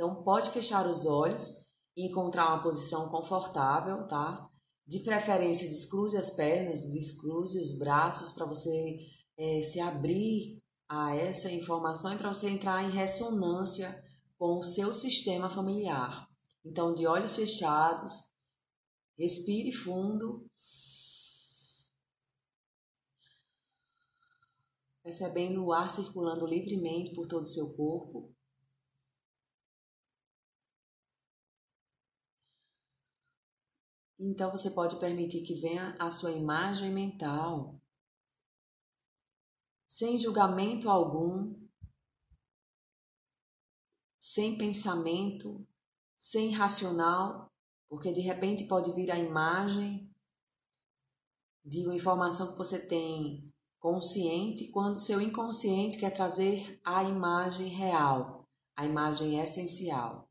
Então, pode fechar os olhos e encontrar uma posição confortável, tá? De preferência, descruze as pernas, descruze os braços para você é, se abrir a essa informação e para você entrar em ressonância com o seu sistema familiar. Então, de olhos fechados, respire fundo. Percebendo o ar circulando livremente por todo o seu corpo. Então você pode permitir que venha a sua imagem mental, sem julgamento algum, sem pensamento, sem racional, porque de repente pode vir a imagem de uma informação que você tem consciente, quando seu inconsciente quer trazer a imagem real, a imagem essencial.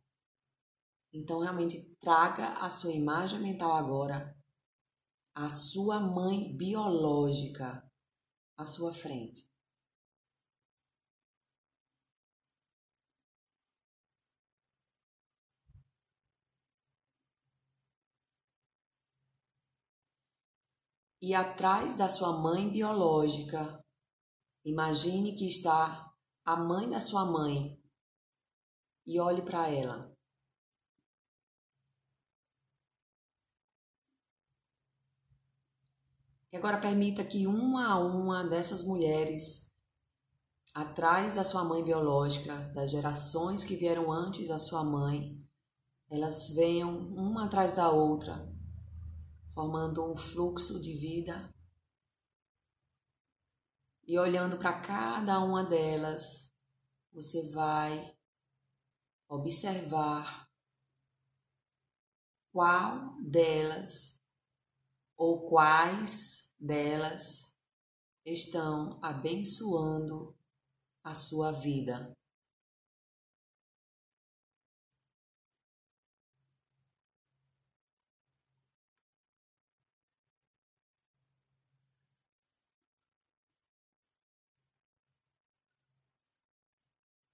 Então, realmente, traga a sua imagem mental agora, a sua mãe biológica à sua frente. E atrás da sua mãe biológica, imagine que está a mãe da sua mãe e olhe para ela. E agora permita que uma a uma dessas mulheres, atrás da sua mãe biológica, das gerações que vieram antes da sua mãe, elas venham uma atrás da outra, formando um fluxo de vida. E olhando para cada uma delas, você vai observar qual delas ou quais delas estão abençoando a sua vida.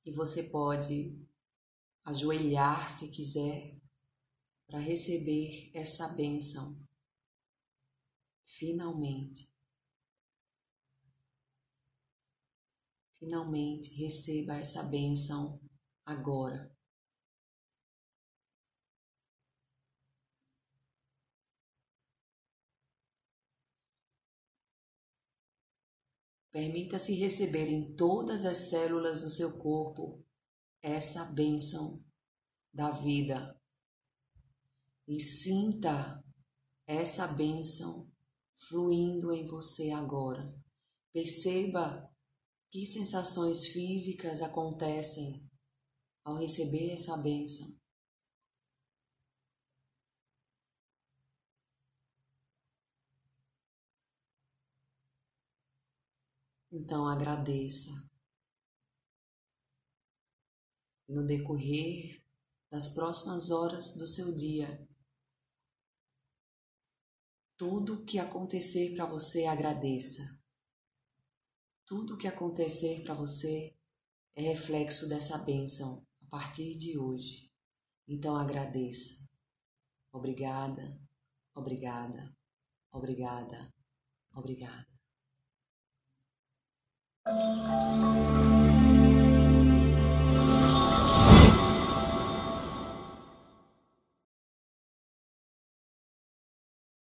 E você pode ajoelhar se quiser para receber essa bênção finalmente. Finalmente receba essa bênção agora. Permita-se receber em todas as células do seu corpo essa bênção da vida e sinta essa bênção fluindo em você agora. Perceba que sensações físicas acontecem ao receber essa bênção. Então agradeça. No decorrer das próximas horas do seu dia, tudo que acontecer para você, agradeça. Tudo que acontecer para você é reflexo dessa bênção a partir de hoje. Então agradeça. Obrigada, obrigada, obrigada, obrigada.